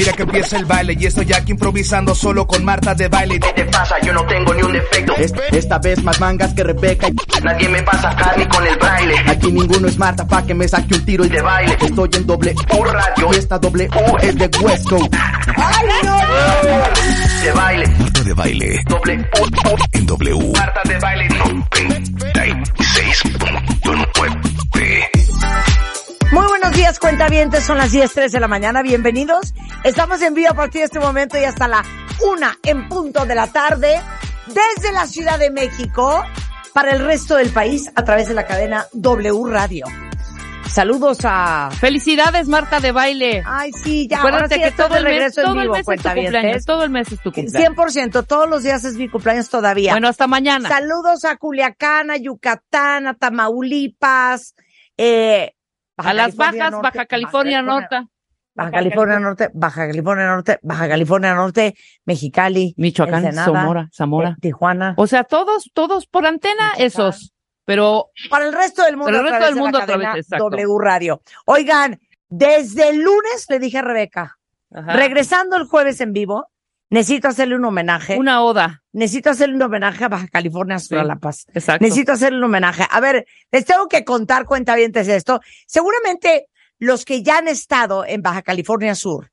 mira que empieza el baile y estoy aquí improvisando solo con Marta de baile. ¿Qué te pasa? Yo no tengo ni un defecto. Esta vez más mangas que Rebeca. Nadie me pasa carne con el braille. Aquí ninguno es Marta pa' que me saque un tiro y de baile. Estoy en doble U radio. Y esta doble U es de Coast. ¡Ay, no! De baile. Marta de baile. Doble U. En W. Marta de baile. 96.9. Días, cuentavientes. Son las 10.03 de la mañana. Bienvenidos. Estamos en vivo a partir de este momento y hasta la una en punto de la tarde desde la Ciudad de México para el resto del país a través de la cadena W Radio. Saludos a... Felicidades, Marta de baile. Ay, sí, ya. Acuérdate sí que todo el mes, todo el vivo, mes es tu cumpleaños, todo el mes es tu cumpleaños. 100%, todos los días es mi cumpleaños todavía. Bueno, hasta mañana. Saludos a Culiacán, a Yucatán, a Tamaulipas, eh, a las California bajas, Norte, Baja California Norte. Baja California Norte, Baja California Norte, Baja California Norte, Mexicali, Michoacán, Ensenada, Zamora, Zamora. eh, Tijuana. O sea, todos, todos por antena, Michoacán. esos. Pero Para el resto del mundo, Para el a resto través del de mundo la a través, cadena exacto. W Radio. Oigan, desde el lunes le dije a Rebeca, ajá, regresando el jueves en vivo, necesito hacerle un homenaje. una oda. Necesito hacerle un homenaje a Baja California Sur Sí. a La Paz. Exacto. Necesito hacerle un homenaje. A ver, les tengo que contar, cuentavientes, esto. Seguramente los que ya han estado en Baja California Sur,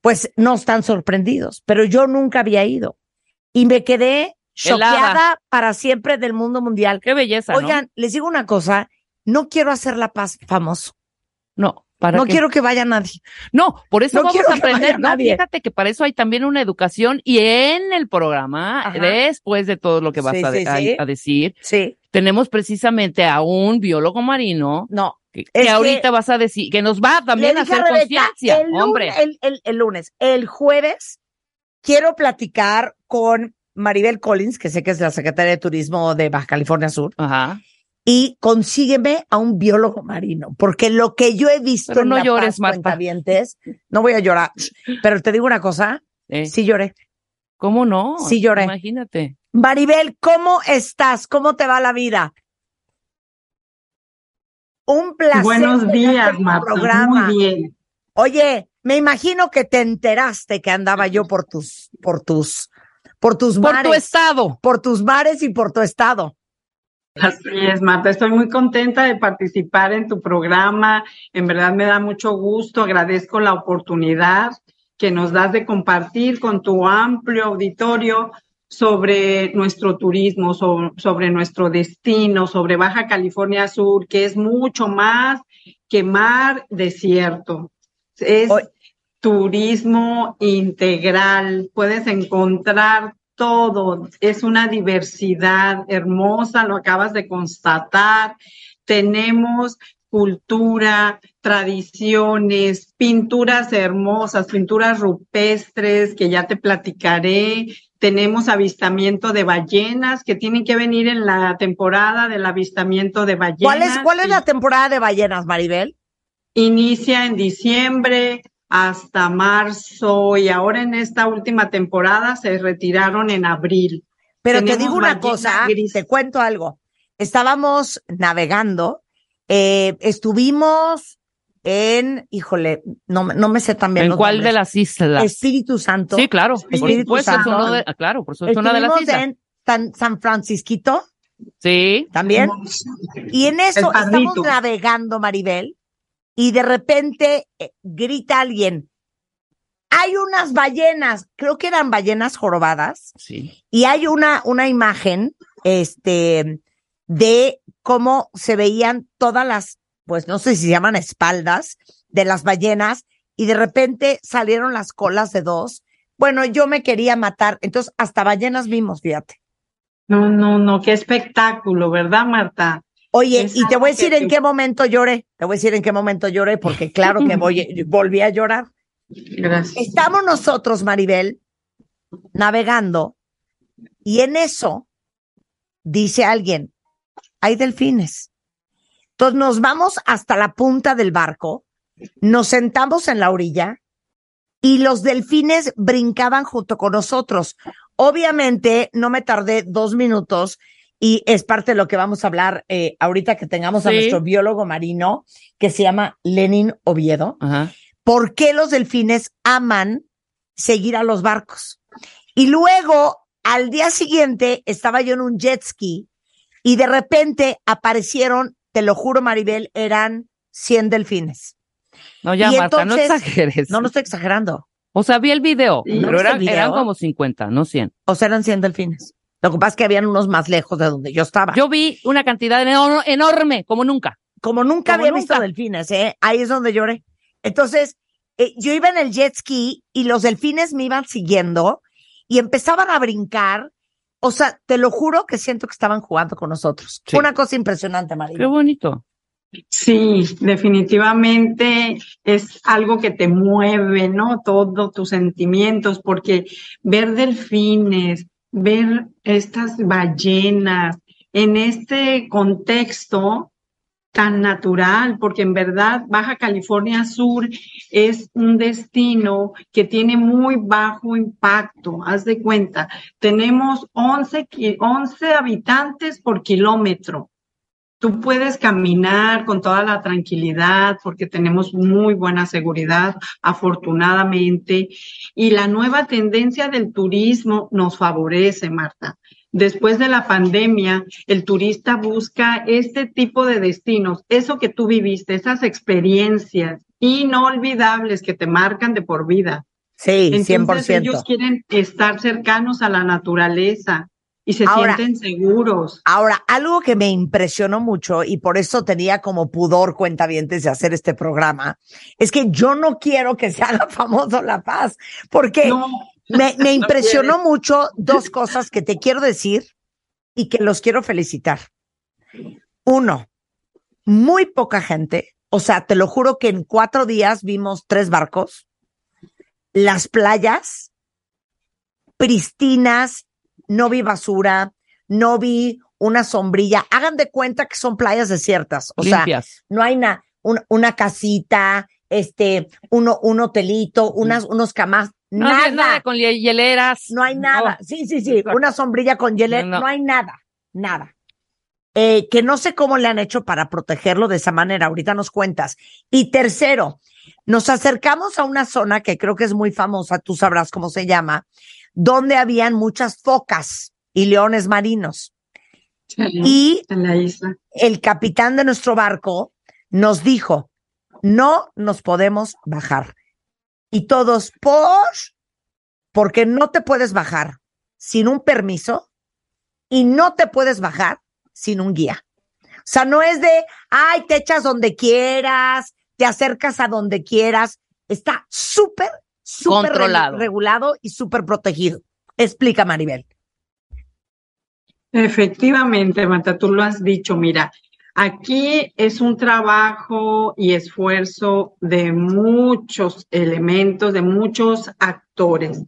pues no están sorprendidos, pero yo nunca había ido. Y me quedé choqueada para siempre del mundo mundial. Qué belleza, ¿no? Oigan, les digo una cosa, no quiero hacer La Paz famoso. No, para No quiero que vaya nadie. No, por eso No vamos quiero a que vaya aprender. No, nadie. fíjate que para eso hay también una educación y en el programa, Ajá. después de todo lo que vas Sí, a, de- sí, a- sí. a decir, Sí, tenemos precisamente a un biólogo marino no. que, ahorita que- vas a decir, que nos va también a hacer conciencia, hombre. El, el- el lunes. El jueves quiero platicar con Maribel Collins, que sé que es la secretaria de Turismo de Baja California Sur, Ajá. Y consígueme a un biólogo marino, porque lo que yo he visto Pero en no La llores, Paz, no voy a llorar, pero te digo una cosa, Eh, sí lloré. ¿Cómo no? Sí lloré. Imagínate. Maribel, ¿cómo estás? ¿Cómo te va la vida? Un placer. Buenos días, Marta. programa. Muy bien. Oye, me imagino que te enteraste que andaba yo por tus, por tus, por tus Por mares, tu estado. por tus mares y por tu estado. Así es, Marta. Estoy muy contenta de participar en tu programa. En verdad me da mucho gusto. Agradezco la oportunidad que nos das de compartir con tu amplio auditorio sobre nuestro turismo, so- sobre, nuestro destino, sobre Baja California Sur, que es mucho más que mar desierto. Es turismo integral. Puedes encontrar todo. Es una diversidad hermosa, lo acabas de constatar. Tenemos cultura, tradiciones, pinturas hermosas, pinturas rupestres que ya te platicaré. Tenemos avistamiento de ballenas que tienen que venir en la temporada del avistamiento de ballenas. ¿Cuál es, cuál es Y la temporada de ballenas, Maribel? Inicia en diciembre hasta marzo y ahora en esta última temporada se retiraron en abril. Pero te digo una cosa, gris. te cuento algo. Estábamos navegando, eh, estuvimos en, híjole, no, me- no me sé también ¿En los cuál nombres. de las islas? Espíritu Santo. Sí, claro. Por Espíritu supuesto, Santo. de, ah, claro, por supuesto, una de las Estuvimos islas. en San, San Francisquito Sí. también. Y en eso estamos navegando, Maribel, y de repente eh, grita alguien, hay unas ballenas, creo que eran ballenas jorobadas, Sí. y hay una, una imagen, este, de cómo se veían todas las, pues no sé si se llaman espaldas de las ballenas, y de repente salieron las colas de dos. Bueno, yo me quería matar, entonces hasta ballenas vimos, fíjate. No, no, no, qué espectáculo, ¿verdad, Marta? Oye, y te voy a decir en qué momento lloré. Te voy a decir en qué momento lloré, porque claro que voy, volví a llorar. Gracias. Estamos nosotros, Maribel, navegando, y en eso dice alguien, hay delfines. Entonces nos vamos hasta la punta del barco, nos sentamos en la orilla y los delfines brincaban junto con nosotros. Obviamente no me tardé dos minutos y es parte de lo que vamos a hablar eh, ahorita que tengamos a nuestro biólogo marino que se llama Lenin Oviedo Ajá. por qué los delfines aman seguir a los barcos. Y luego, al día siguiente, estaba yo en un jet ski y de repente aparecieron, te lo juro, Maribel, eran 100 delfines. No, ya, Y Marta, no exageres. No, no estoy exagerando. O sea, vi el video, pero ¿No viste eran, video? eran como 50, no 100. O sea, eran 100 delfines. Lo que pasa es que habían unos más lejos de donde yo estaba. Yo vi una cantidad eno- enorme, como nunca. como nunca Como había nunca. visto delfines, ¿eh? Ahí es donde lloré. Entonces, eh, yo iba en el jet ski y los delfines me iban siguiendo y empezaban a brincar. O sea, te lo juro que siento que estaban jugando con nosotros. Sí. Una cosa impresionante, María. Qué bonito. Sí, definitivamente es algo que te mueve, ¿no? Todos tus sentimientos, porque ver delfines, ver estas ballenas en este contexto tan natural, porque en verdad Baja California Sur es un destino que tiene muy bajo impacto. Haz de cuenta, tenemos 11, ki- 11 habitantes por kilómetro. Tú puedes caminar con toda la tranquilidad porque tenemos muy buena seguridad, afortunadamente. Y la nueva tendencia del turismo nos favorece, Marta. Después de la pandemia, el turista busca este tipo de destinos, eso que tú viviste, esas experiencias inolvidables que te marcan de por vida. Sí, Entonces 100%. ellos quieren estar cercanos a la naturaleza y se Ahora- sienten seguros. Ahora, algo que me impresionó mucho y por eso tenía como pudor cuentavientes de hacer este programa, es que yo no quiero que se haga famoso La Paz, porque No, me, me No impresionó quieres. mucho dos cosas que te quiero decir y que los quiero felicitar. Uno, muy poca gente, o sea, te lo juro que en cuatro días vimos tres barcos, las playas pristinas, no vi basura, no vi una sombrilla. Hagan de cuenta que son playas desiertas, o sea, no hay na- un- una casita, este, uno, un hotelito, unas, unos camas, No, nada, nada con hie- hieleras. no hay nada. Sí, sí, sí, Exacto. una sombrilla con no. no hay nada, nada. Eh, que no sé cómo le han hecho para protegerlo de esa manera, ahorita nos cuentas. Y tercero, nos acercamos a una zona que creo que es muy famosa, tú sabrás cómo se llama, donde habían muchas focas y leones marinos. Y en la isla. el capitán de nuestro barco nos dijo, no nos podemos bajar. Y todos, por, porque no te puedes bajar sin un permiso y no te puedes bajar sin un guía. O sea, no es de, ay, te echas donde quieras, te acercas a donde quieras. Está súper, súper regulado y súper protegido. Explica, Maribel. Efectivamente, Marta, tú lo has dicho. Mira, aquí es un trabajo y esfuerzo de muchos elementos, de muchos actores.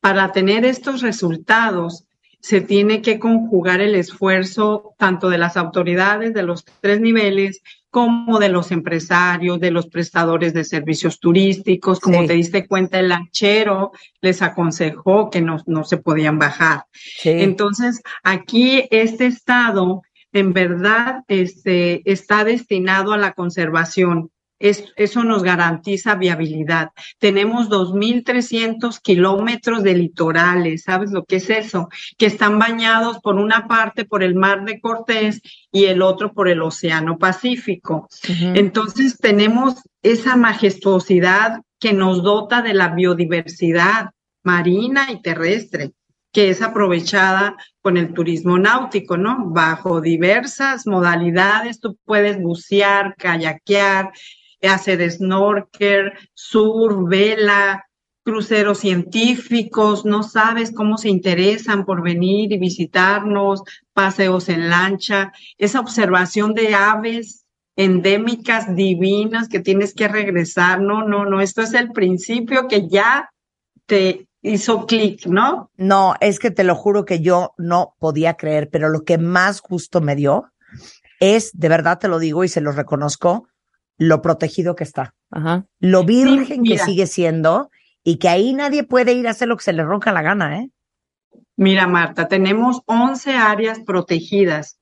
Para tener estos resultados, se tiene que conjugar el esfuerzo tanto de las autoridades de los tres niveles como de los empresarios, de los prestadores de servicios turísticos. Como Sí. te diste cuenta, el lanchero les aconsejó que no, no se podían bajar. Sí. Entonces, aquí este estado en verdad este, está destinado a la conservación. Es- eso nos garantiza viabilidad. Tenemos 2.300 kilómetros de litorales, ¿sabes lo que es eso? Que están bañados por una parte por el mar de Cortés y el otro por el Océano Pacífico. Entonces tenemos esa majestuosidad que nos dota de la biodiversidad marina y terrestre, que es aprovechada con el turismo náutico, ¿no? Bajo diversas modalidades, tú puedes bucear, kayakear, hacer snorkel, surf, vela, cruceros científicos, no sabes cómo se interesan por venir y visitarnos, paseos en lancha, esa observación de aves endémicas divinas que tienes que regresar. No, no, no, esto es el principio que ya te hizo clic, ¿no? No, es que te lo juro que yo no podía creer, pero lo que más gusto me dio es, de verdad te lo digo y se lo reconozco, lo protegido que está, Ajá. lo virgen que sigue siendo y que ahí nadie puede ir a hacer lo que se le ronca la gana, ¿eh? Mira, Marta, tenemos 11 áreas protegidas.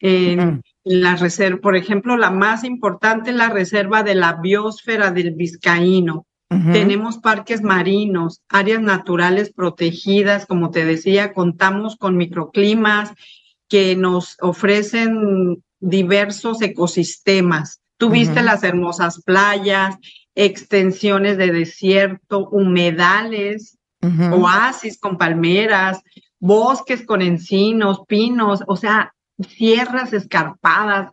En, la reserva, por ejemplo, la más importante es la reserva de la biosfera del Vizcaíno. Tenemos parques marinos, áreas naturales protegidas, como te decía, contamos con microclimas que nos ofrecen diversos ecosistemas. Tuviste las hermosas playas, extensiones de desierto, humedales, oasis con palmeras, bosques con encinos, pinos, o sea, sierras escarpadas.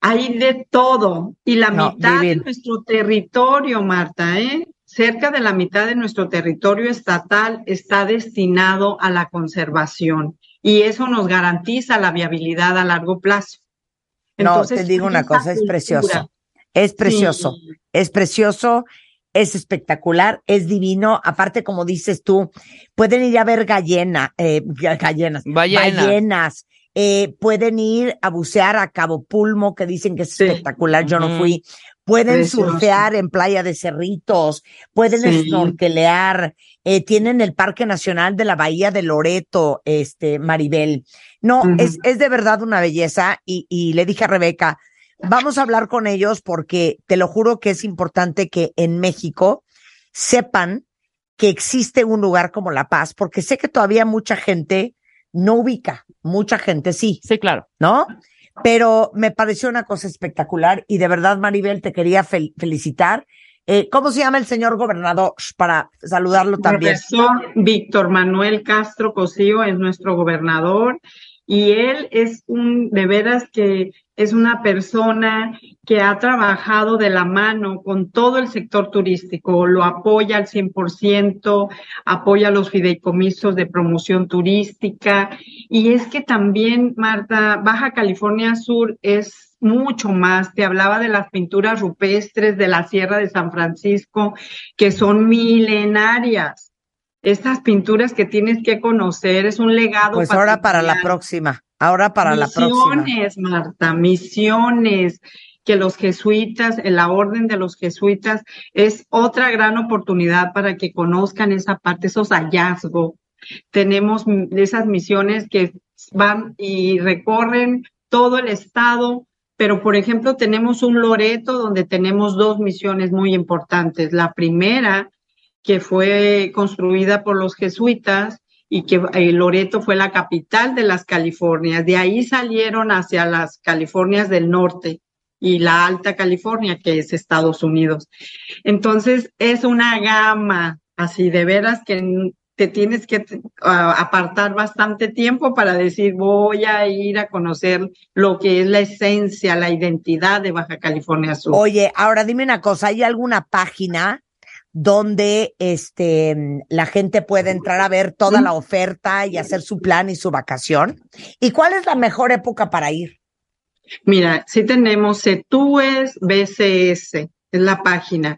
Hay de todo. Y la No, mitad de nuestro territorio, Marta, ¿eh? Cerca de la mitad de nuestro territorio estatal está destinado a la conservación y eso nos garantiza la viabilidad a largo plazo. No, te digo una cosa, es precioso. Es precioso. Sí. es precioso, es espectacular, es divino. Aparte, como dices tú, pueden ir a ver gallena, eh, ga- gallenas, Ballenas. ballenas, eh, pueden ir a bucear a Cabo Pulmo, que dicen que es Sí. espectacular, yo no fui. Pueden Precioso. surfear en Playa de Cerritos, pueden Sí. snorkelear, eh, tienen el Parque Nacional de la Bahía de Loreto, este, Maribel. No, es, es de verdad una belleza y, y le dije a Rebeca, vamos a hablar con ellos porque te lo juro que es importante que en México sepan que existe un lugar como La Paz, porque sé que todavía mucha gente no ubica, mucha gente sí, Sí, claro. ¿no? Pero me pareció una cosa espectacular y de verdad, Maribel, te quería fel- felicitar. Eh, ¿Cómo se llama el señor gobernador? Para saludarlo también. Profesor Víctor Manuel Castro Cosío es nuestro gobernador y él es un, de veras que es una persona que ha trabajado de la mano con todo el sector turístico, lo apoya al 100%, apoya los fideicomisos de promoción turística y es que también, Marta, Baja California Sur es mucho más. Te hablaba de las pinturas rupestres de la Sierra de San Francisco, que son milenarias. Estas pinturas que tienes que conocer es un legado. Pues ahora para la próxima, ahora para la próxima. Misiones, Marta, misiones, que los jesuitas, en la orden de los jesuitas, es otra gran oportunidad para que conozcan esa parte, esos hallazgos. Tenemos esas misiones que van y recorren todo el estado, pero por ejemplo tenemos un Loreto donde tenemos dos misiones muy importantes. La primera, que fue construida por los jesuitas, y que eh, Loreto fue la capital de las Californias. De ahí salieron hacia las Californias del norte y la Alta California, que es Estados Unidos. Entonces, es una gama, así de veras que te tienes que apartar bastante tiempo para decir, voy a ir a conocer lo que es la esencia, la identidad de Baja California Sur. Oye, ahora dime una cosa, ¿hay alguna página donde este la gente puede entrar a ver toda la oferta y hacer su plan y su vacación? ¿Y cuál es la mejor época para ir? Mira, sí tenemos CETUES BCS, es la página.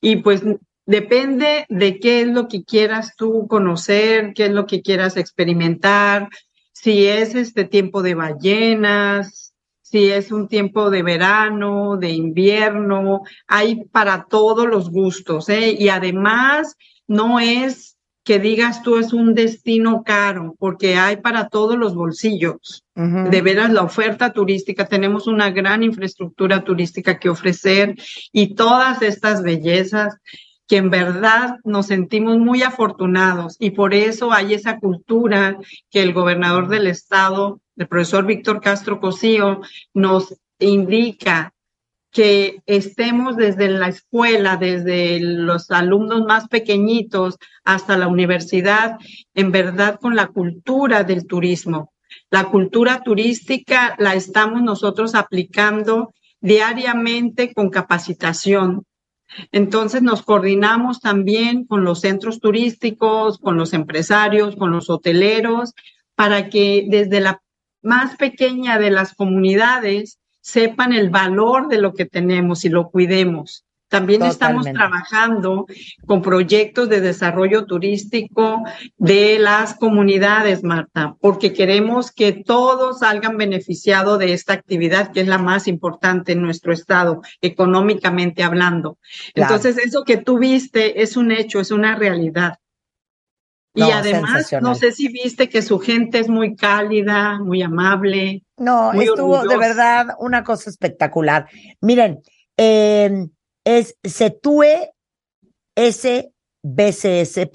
Y pues depende de qué es lo que quieras tú conocer, qué es lo que quieras experimentar, si es este tiempo de ballenas, si es un tiempo de verano, de invierno, hay para todos los gustos, ¿eh? Y además no es que digas tú es un destino caro, porque hay para todos los bolsillos de veras la oferta turística, tenemos una gran infraestructura turística que ofrecer y todas estas bellezas que en verdad nos sentimos muy afortunados y por eso hay esa cultura que el gobernador del estado, el profesor Víctor Castro Cosío, nos indica que estemos desde la escuela, desde los alumnos más pequeñitos hasta la universidad, en verdad con la cultura del turismo. La cultura turística la estamos nosotros aplicando diariamente con capacitación. Entonces nos coordinamos también con los centros turísticos, con los empresarios, con los hoteleros, para que desde la más pequeña de las comunidades sepan el valor de lo que tenemos y lo cuidemos. También estamos trabajando con proyectos de desarrollo turístico de las comunidades, Marta, porque queremos que todos salgan beneficiados de esta actividad que es la más importante en nuestro estado, económicamente hablando. Claro. Entonces, eso que tú viste es un hecho, es una realidad. Y No, además, sensacional. no sé si viste que su gente es muy cálida, muy amable. No, Muy estuvo de verdad una cosa espectacular. Miren, eh, es setue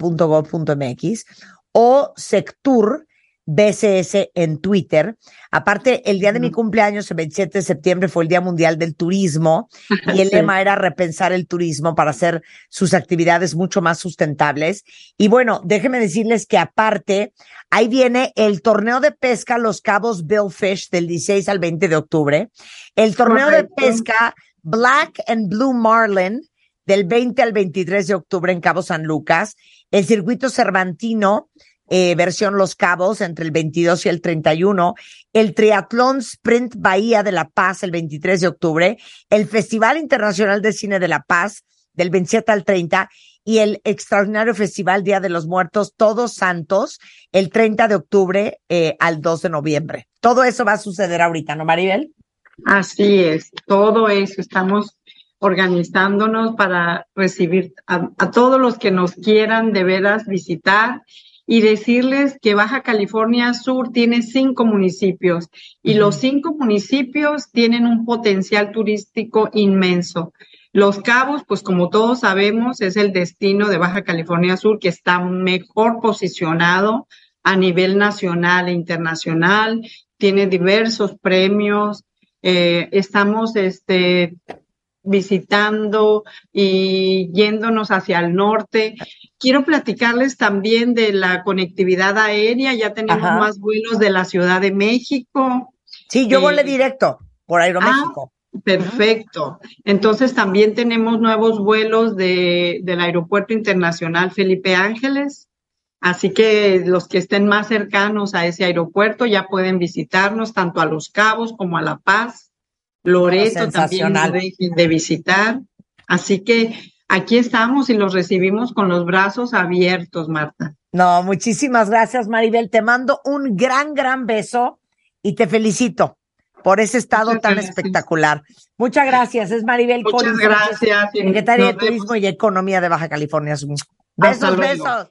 sbcs.gov.mx o sectur BCS en Twitter. Aparte, el día de mi cumpleaños, el 27 de septiembre, fue el Día Mundial del Turismo y el Sí. lema era repensar el turismo para hacer sus actividades mucho más sustentables. Y bueno, déjenme decirles que aparte, ahí viene el torneo de pesca Los Cabos Bill Fish del 16 al 20 de octubre, el torneo de pesca Black and Blue Marlin del 20 al 23 de octubre en Cabo San Lucas, el circuito Cervantino, eh, versión Los Cabos, entre el 22 y el 31, el Triatlón Sprint Bahía de La Paz el 23 de octubre, el Festival Internacional de Cine de La Paz del 27 al 30 y el extraordinario Festival Día de los Muertos Todos Santos el 30 de octubre eh, al 2 de noviembre. Todo eso va a suceder ahorita, ¿no, Maribel? Así es, todo eso. Estamos organizándonos para recibir a, a todos los que nos quieran de veras visitar y decirles que Baja California Sur tiene cinco municipios y los cinco municipios tienen un potencial turístico inmenso. Los Cabos, pues como todos sabemos, es el destino de Baja California Sur que está mejor posicionado a nivel nacional e internacional, tiene diversos premios, eh, estamos este, visitando y yéndonos hacia el norte. Quiero platicarles también de la conectividad aérea, ya tenemos Ajá. más vuelos de la Ciudad de México. Sí, yo Eh, volé directo por ah, Aeroméxico. Perfecto. Entonces también tenemos nuevos vuelos de, del Aeropuerto Internacional Felipe Ángeles. Así que los que estén más cercanos a ese aeropuerto ya pueden visitarnos tanto a Los Cabos como a La Paz. Loreto también no dejen de visitar. Así que aquí estamos y los recibimos con los brazos abiertos, Marta. No, muchísimas gracias, Maribel. Te mando un gran, gran beso y te felicito por ese estado Muchas tan gracias. espectacular. Muchas gracias. Es Maribel Muchas Collins, gracias. secretaria de. Turismo y Economía de Baja California Besos, besos.